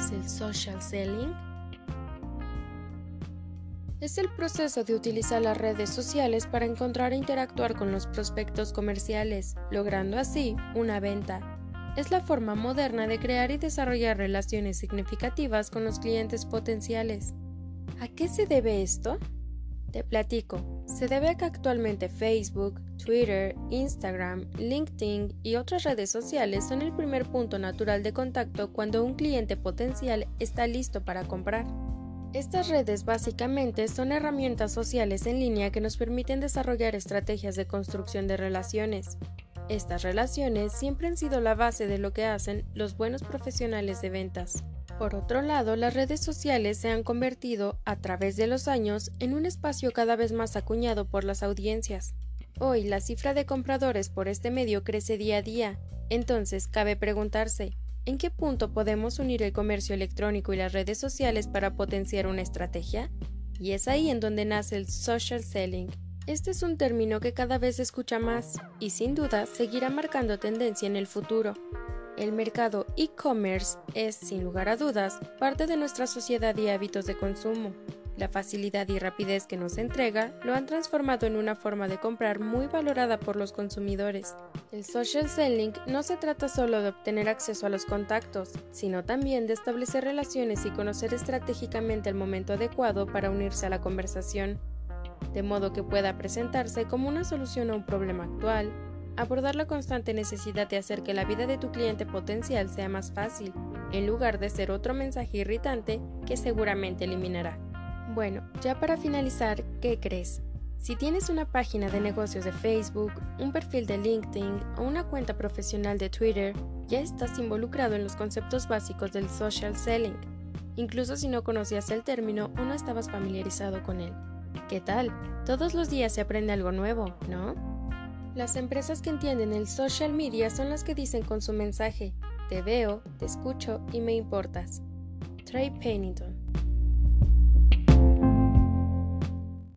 social selling? Es el proceso de utilizar las redes sociales para encontrar e interactuar con los prospectos comerciales, logrando así una venta. Es la forma moderna de crear y desarrollar relaciones significativas con los clientes potenciales. ¿A qué se debe esto? Te platico. Se debe a que actualmente Facebook, Twitter, Instagram, LinkedIn y otras redes sociales son el primer punto natural de contacto cuando un cliente potencial está listo para comprar. Estas redes básicamente son herramientas sociales en línea que nos permiten desarrollar estrategias de construcción de relaciones. Estas relaciones siempre han sido la base de lo que hacen los buenos profesionales de ventas. Por otro lado, las redes sociales se han convertido, a través de los años, en un espacio cada vez más acuñado por las audiencias. Hoy la cifra de compradores por este medio crece día a día, entonces cabe preguntarse, ¿en qué punto podemos unir el comercio electrónico y las redes sociales para potenciar una estrategia? Y es ahí en donde nace el social selling. Este es un término que cada vez se escucha más y sin duda seguirá marcando tendencia en el futuro. El mercado e-commerce es, sin lugar a dudas, parte de nuestra sociedad y hábitos de consumo. La facilidad y rapidez que nos entrega lo han transformado en una forma de comprar muy valorada por los consumidores. El social selling no se trata solo de obtener acceso a los contactos, sino también de establecer relaciones y conocer estratégicamente el momento adecuado para unirse a la conversación, de modo que pueda presentarse como una solución a un problema actual, abordar la constante necesidad de hacer que la vida de tu cliente potencial sea más fácil, en lugar de ser otro mensaje irritante que seguramente eliminará. Bueno, ya para finalizar, ¿qué crees? Si tienes una página de negocios de Facebook, un perfil de LinkedIn o una cuenta profesional de Twitter, ya estás involucrado en los conceptos básicos del social selling, incluso si no conocías el término o no estabas familiarizado con él. ¿Qué tal? Todos los días se aprende algo nuevo, ¿no? Las empresas que entienden el social media son las que dicen con su mensaje, te veo, te escucho y me importas. Trey Pennington